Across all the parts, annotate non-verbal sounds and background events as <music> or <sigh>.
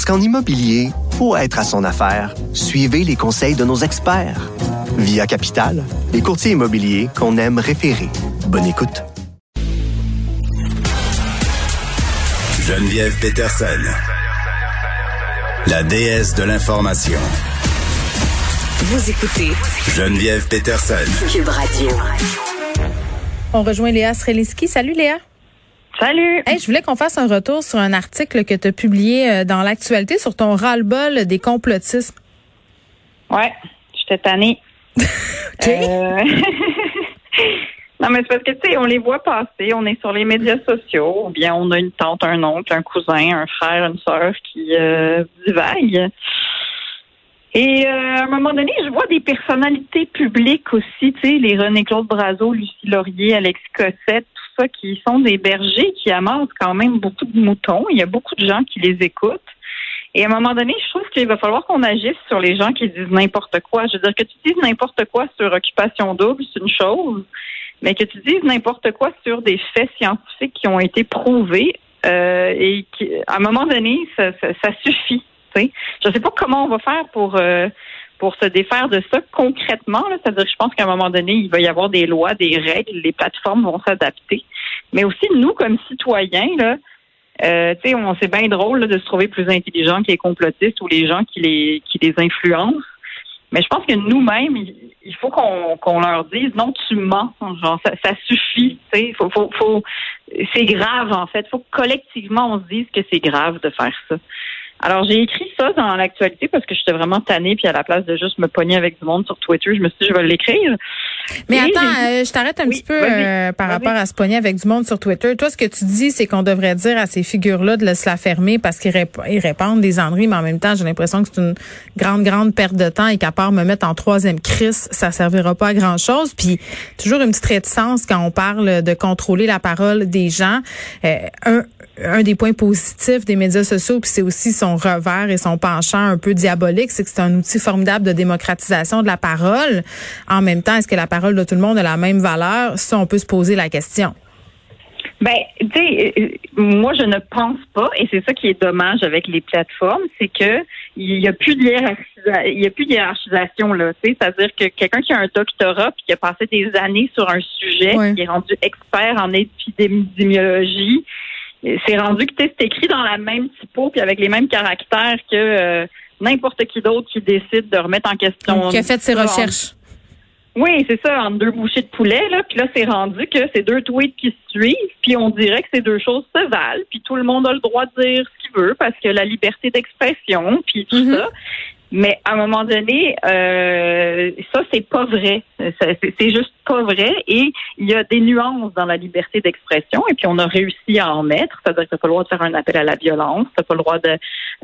Parce qu'en immobilier, pour être à son affaire, suivez les conseils de nos experts. Via Capital, les courtiers immobiliers qu'on aime référer. Bonne écoute. Geneviève Peterson, la déesse de l'information. Vous écoutez Geneviève Peterson. Cube Radio. On rejoint Léa Streliski. Salut Léa. Salut. Hey, je voulais qu'on fasse un retour sur un article que tu as publié euh, dans l'actualité sur ton ras-le-bol des complotismes. Ouais, j'étais tannée. <laughs> OK. Euh, <laughs> non, mais c'est parce que, tu sais, on les voit passer, on est sur les médias sociaux, ou bien on a une tante, un oncle, un cousin, un frère, une sœur qui euh, divague. Et euh, à un moment donné, je vois des personnalités publiques aussi, tu sais, les René-Claude Brazo, Lucie Laurier, Alexis Cossette, qui sont des bergers qui amassent quand même beaucoup de moutons. Il y a beaucoup de gens qui les écoutent. Et à un moment donné, je trouve qu'il va falloir qu'on agisse sur les gens qui disent n'importe quoi. Je veux dire que tu dises n'importe quoi sur occupation double, c'est une chose, mais que tu dises n'importe quoi sur des faits scientifiques qui ont été prouvés euh, et qui, à un moment donné, ça, ça, ça suffit. Je ne sais pas comment on va faire pour euh, pour se défaire de ça concrètement. C'est-à-dire je pense qu'à un moment donné, il va y avoir des lois, des règles, les plateformes vont s'adapter. Mais aussi, nous, comme citoyens, là, euh, on c'est bien drôle là, de se trouver plus intelligent que les complotistes ou les gens qui les qui les influencent. Mais je pense que nous-mêmes, il il faut qu'on leur dise non, tu mens. Genre, ça, ça suffit. Tu faut, faut, faut, c'est grave en fait. Faut que collectivement on se dise que c'est grave de faire ça. Alors j'ai écrit ça dans l'actualité parce que j'étais vraiment tannée puis à la place de juste me pogner avec du monde sur Twitter, je me suis dit je vais l'écrire. Mais Et attends, euh, je t'arrête un Oui, petit peu euh, par rapport à se pogner avec du monde sur Twitter. Toi, ce que tu dis, c'est qu'on devrait dire à ces figures-là de se la fermer parce qu'ils rép- ils répandent des enneries, mais en même temps, j'ai l'impression que c'est une grande, grande perte de temps et qu'à part me mettre en troisième crise, ça servira pas à grand-chose. Puis, toujours une petite réticence quand on parle de contrôler la parole des gens. Euh, un, un des points positifs des médias sociaux, puis c'est aussi son revers et son penchant un peu diabolique, c'est que c'est un outil formidable de démocratisation de la parole. En même temps, est-ce que la parole de tout le monde a la même valeur? Ça, on peut se poser la question. Ben, tu sais, euh, moi je ne pense pas, et c'est ça qui est dommage avec les plateformes, c'est que il y a plus de il y a plus de hiérarchisation là. Tu sais, c'est-à-dire que quelqu'un qui a un doctorat puis qui a passé des années sur un sujet, Ouais. qui est rendu expert en épidémiologie, euh, c'est rendu que c'est écrit dans la même typo puis avec les mêmes caractères que euh, n'importe qui d'autre qui décide de remettre en question. Qui a fait ses en- recherches? oui, c'est ça, entre deux bouchées de poulet, là. Puis là, c'est rendu que c'est deux tweets qui se suivent, puis on dirait que ces deux choses se valent, puis tout le monde a le droit de dire ce qu'il veut parce que la liberté d'expression, puis tout Mhm. ça. Mais à un moment donné, euh, ça, c'est pas vrai. C'est juste pas vrai. Et il y a des nuances dans la liberté d'expression. Et puis, on a réussi à en mettre. C'est-à-dire que t'as pas le droit de faire un appel à la violence. T'as pas le droit de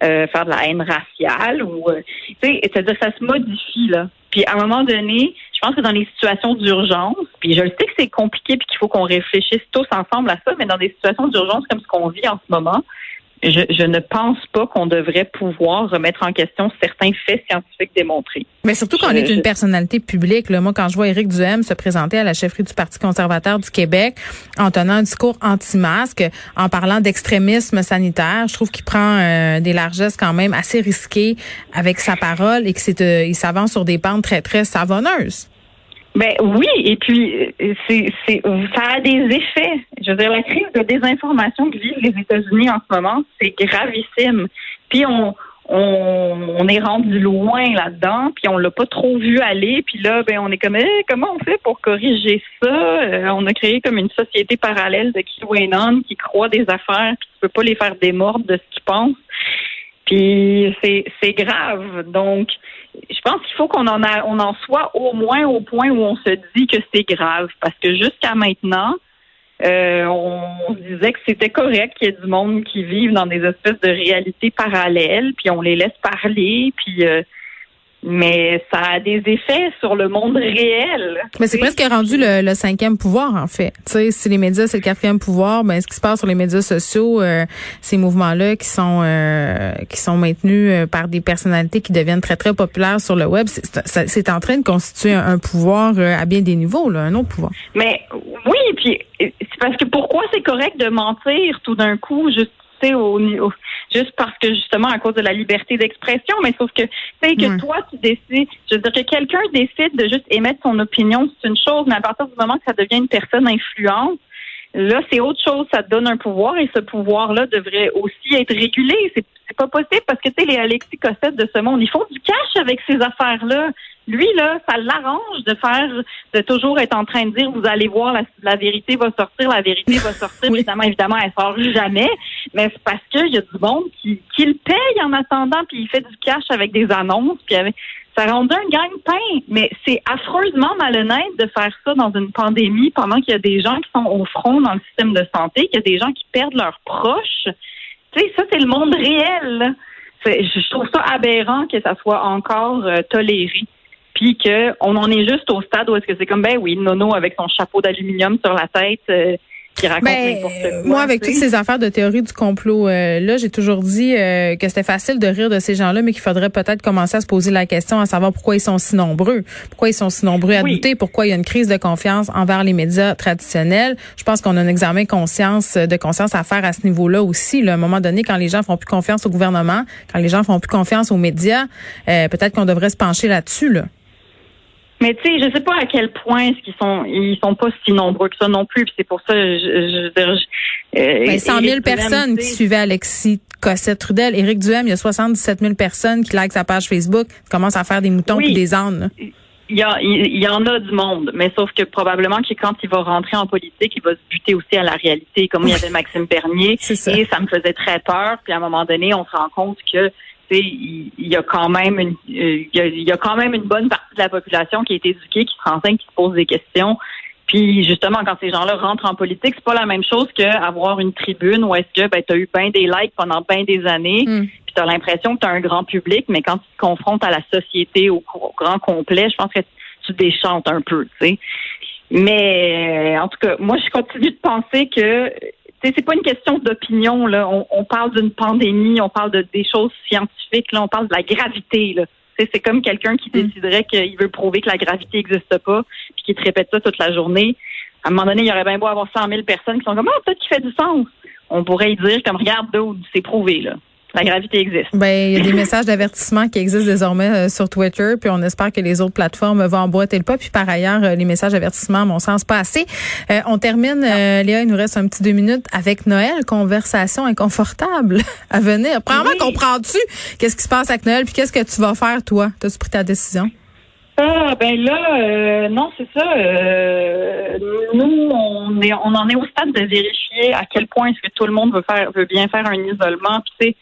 euh, faire de la haine raciale. ou euh, C'est-à-dire que ça se modifie, là. Puis, à un moment donné, je pense que dans les situations d'urgence, puis je le sais que c'est compliqué puis qu'il faut qu'on réfléchisse tous ensemble à ça, mais dans des situations d'urgence comme ce qu'on vit en ce moment, je, je ne pense pas qu'on devrait pouvoir remettre en question certains faits scientifiques démontrés. Mais surtout qu'on est une je- personnalité publique. Là. Moi, quand je vois Éric Duhem se présenter à la chefferie du Parti conservateur du Québec en tenant un discours anti-masque, en parlant d'extrémisme sanitaire, je trouve qu'il prend euh, des largesses quand même assez risquées avec sa parole et que c'est euh, il s'avance sur des pentes très, très savonneuses. Ben oui, et puis euh, c'est, c'est, ça a des effets. Je veux dire, la crise de désinformation que vivent les États-Unis en ce moment, c'est gravissime. Puis on, on, on est rendu loin là-dedans, puis on l'a pas trop vu aller. Puis là, ben on est comme, Eh, comment on fait pour corriger ça? Euh, On a créé comme une société parallèle de QAnon qui croit des affaires, puis tu peux pas les faire démordre de ce qu'ils pensent. Puis c'est, grave. Donc je pense qu'il faut qu'on en a, on en soit au moins au point où on se dit que c'est grave, parce que jusqu'à maintenant, euh, on disait que c'était correct qu'il y ait du monde qui vive dans des espèces de réalités parallèles, puis on les laisse parler, puis euh, mais ça a des effets sur le monde réel. Mais c'est presque rendu le, cinquième pouvoir, en fait. Tu sais, si les médias, c'est le quatrième pouvoir, ben, ce qui se passe sur les médias sociaux, euh, ces mouvements-là qui sont euh, qui sont maintenus euh, par des personnalités qui deviennent très, très populaires sur le web, c'est en train de constituer un, pouvoir à bien des niveaux, là, un autre pouvoir. Mais oui, puis c'est parce que pourquoi c'est correct de mentir tout d'un coup, juste au, au, juste parce que justement à cause de la liberté d'expression, mais sauf que tu sais que toi tu décides, je veux dire que quelqu'un décide de juste émettre son opinion, c'est une chose, mais à partir du moment que ça devient une personne influente, là c'est autre chose, ça te donne un pouvoir et ce pouvoir-là devrait aussi être régulé. C'est pas possible parce que tu sais les Alexis Cossette de ce monde, ils font du cash avec ces affaires-là. Lui là, ça l'arrange de faire, de toujours être en train de dire, vous allez voir, la, vérité va sortir, la vérité va <laughs> sortir. Évidemment, évidemment, elle sort jamais, mais c'est parce qu'il y a du monde qui, qui le paye en attendant, puis il fait du cash avec des annonces, puis avec, ça rend un gagne-pain. Mais c'est affreusement malhonnête de faire ça dans une pandémie pendant qu'il y a des gens qui sont au front dans le système de santé, qu'il y a des gens qui perdent leurs proches ça, c'est le monde réel. Je trouve ça aberrant que ça soit encore euh, toléré. Puis qu'on en est juste au stade où est-ce que c'est comme, ben oui, Nono avec son chapeau d'aluminium sur la tête. Euh, ben, moi, avec toutes ces affaires de théorie du complot euh, là, j'ai toujours dit euh, que c'était facile de rire de ces gens-là, mais qu'il faudrait peut-être commencer à se poser la question à savoir pourquoi ils sont si nombreux, pourquoi ils sont si nombreux à douter, pourquoi il y a une crise de confiance envers les médias traditionnels? Je pense qu'on a un examen conscience de conscience à faire à ce niveau-là aussi. Là, à un moment donné, quand les gens font plus confiance au gouvernement, quand les gens font plus confiance aux médias, euh, peut-être qu'on devrait se pencher là-dessus. Là. Mais tu sais, je sais pas à quel point est-ce qu'ils sont ils sont pas si nombreux que ça non plus. C'est pour ça je, je, je euh, 100 000 personnes qui suivaient Alexis Cossette Trudel, Éric Duhem, il y a 77 000 personnes qui like sa page Facebook, commencent à faire des moutons et des ânes. Il y, a, il y en a du monde, mais sauf que probablement que quand il va rentrer en politique, il va se buter aussi à la réalité, comme il y avait <laughs> Maxime Bernier. Ça. Et ça me faisait très peur. Puis à un moment donné, on se rend compte que il y a quand même une euh, il y a, quand même une bonne partie de la population qui est éduquée, qui se renseigne, qui se pose des questions. Puis justement, quand ces gens-là rentrent en politique, c'est pas la même chose qu'avoir une tribune où est-ce que ben, tu as eu bien des likes pendant bien des années, mm. puis tu as l'impression que tu as un grand public, mais quand tu te confrontes à la société au, grand complet, je pense que tu déchantes un peu, tu sais. Mais en tout cas, moi je continue de penser que c'est pas une question d'opinion là. On, parle d'une pandémie, on parle de des choses scientifiques là, on parle de la gravité là. C'est comme quelqu'un qui mm. déciderait qu'il veut prouver que la gravité n'existe pas, puis qui te répète ça toute la journée. À un moment donné, il y aurait bien beau avoir 100 000 personnes qui sont comme ah peut-être qu'il fait du sens. On pourrait y dire comme regarde c'est prouvé là la gravité existe. Ben, il y a des messages d'avertissement qui existent désormais euh, sur Twitter, puis on espère que les autres plateformes vont emboîter le pas. Puis par ailleurs, euh, les messages d'avertissement, à mon sens, pas assez. Euh, on termine, Léa, il nous reste un petit deux minutes avec Noël, conversation inconfortable <laughs> à venir. Premièrement, comprends-tu qu'est-ce qui se passe avec Noël, puis qu'est-ce que tu vas faire, toi? T'as-tu pris ta décision? Ah ben là, non, c'est ça. nous, on est, on en est au stade de vérifier à quel point est-ce que tout le monde veut faire, veut bien faire un isolement. Puis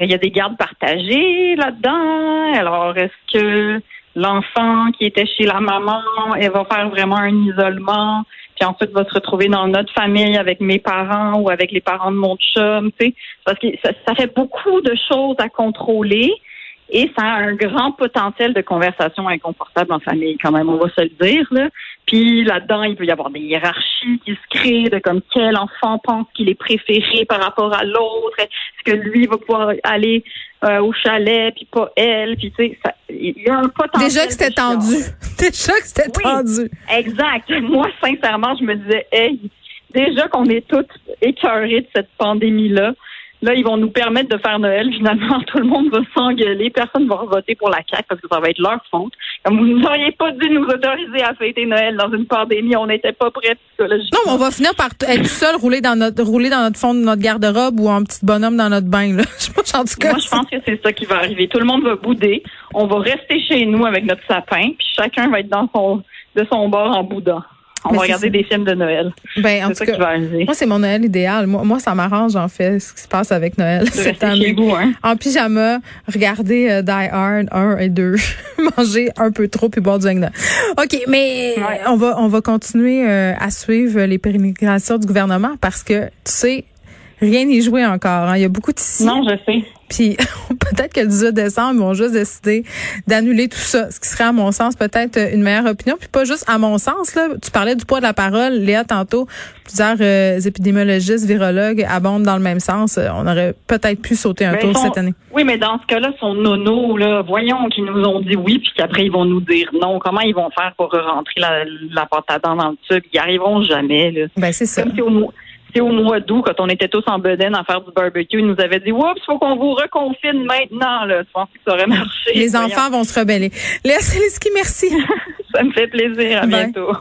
il y a des gardes partagées là-dedans. Alors, est-ce que l'enfant qui était chez la maman, elle va faire vraiment un isolement, puis ensuite va se retrouver dans notre famille avec mes parents ou avec les parents de mon chum, tu sais, parce que ça, ça fait beaucoup de choses à contrôler. Et ça a un grand potentiel de conversation inconfortable en famille, quand même, on va se le dire. Là. Puis là-dedans, il peut y avoir des hiérarchies qui se créent de comme quel enfant pense qu'il est préféré par rapport à l'autre? Est-ce que lui va pouvoir aller euh, au chalet, puis pas elle? Puis tu sais, il y a un potentiel. Déjà que c'était tendu. <laughs> Déjà que c'était tendu. Exact. Moi, sincèrement, je me disais, hey, déjà qu'on est toutes écœurées de cette pandémie-là. Là, ils vont nous permettre de faire Noël. Finalement, <laughs> tout le monde va s'engueuler. Personne ne va voter pour la CAQ parce que ça va être leur faute. Comme vous n'auriez pas dû nous autoriser à fêter Noël dans une pandémie. On n'était pas prêts psychologiquement. Non, on va finir par être seul, rouler dans notre, rouler dans notre fond de notre garde-robe ou un petit bonhomme dans notre bain, là. <laughs> Je pense, en tout cas. Moi, je pense que c'est ça qui va arriver. Tout le monde va bouder. On va rester chez nous avec notre sapin, puis chacun va être dans son, de son bord en boudant. On Mais va regarder des films de Noël. Ben, en C'est tout ça qui va cas, moi, c'est mon Noël idéal. Moi, moi ça m'arrange, en fait, ce qui se passe avec Noël cette année. vous, hein. En pyjama, regarder euh, Die Hard 1 et 2, <laughs> manger un peu trop puis boire du Agna. OK, mais Ouais. on va on va continuer euh, à suivre les pérégrinations du gouvernement parce que tu sais rien n'est joué encore. hein. Il y a beaucoup de si. Non, je sais. Puis <laughs> peut-être que le 18 décembre, ils vont juste décider d'annuler tout ça, ce qui serait à mon sens peut-être une meilleure opinion. Puis pas juste à mon sens, là. Tu parlais du poids de la parole, Léa, tantôt. Plusieurs euh, épidémiologistes, virologues abondent dans le même sens. Euh, On aurait peut-être pu sauter un Mais tour cette année. Oui, mais dans ce cas-là, son nono, là, voyons qu'ils nous ont dit oui, puis qu'après ils vont nous dire non. Comment ils vont faire pour rentrer la, la pâte à dents dans le tube? Ils n'y arriveront jamais. Là. Ben c'est ça. Comme si au, au mois d'août, quand on était tous en bedaine à faire du barbecue, ils nous avaient dit Oups, faut qu'on vous reconfine maintenant. Là. Je pensais que ça aurait marché. Les Voyons. enfants vont se rebeller. Léa merci. <laughs> Ça me fait plaisir. À Bye. bientôt.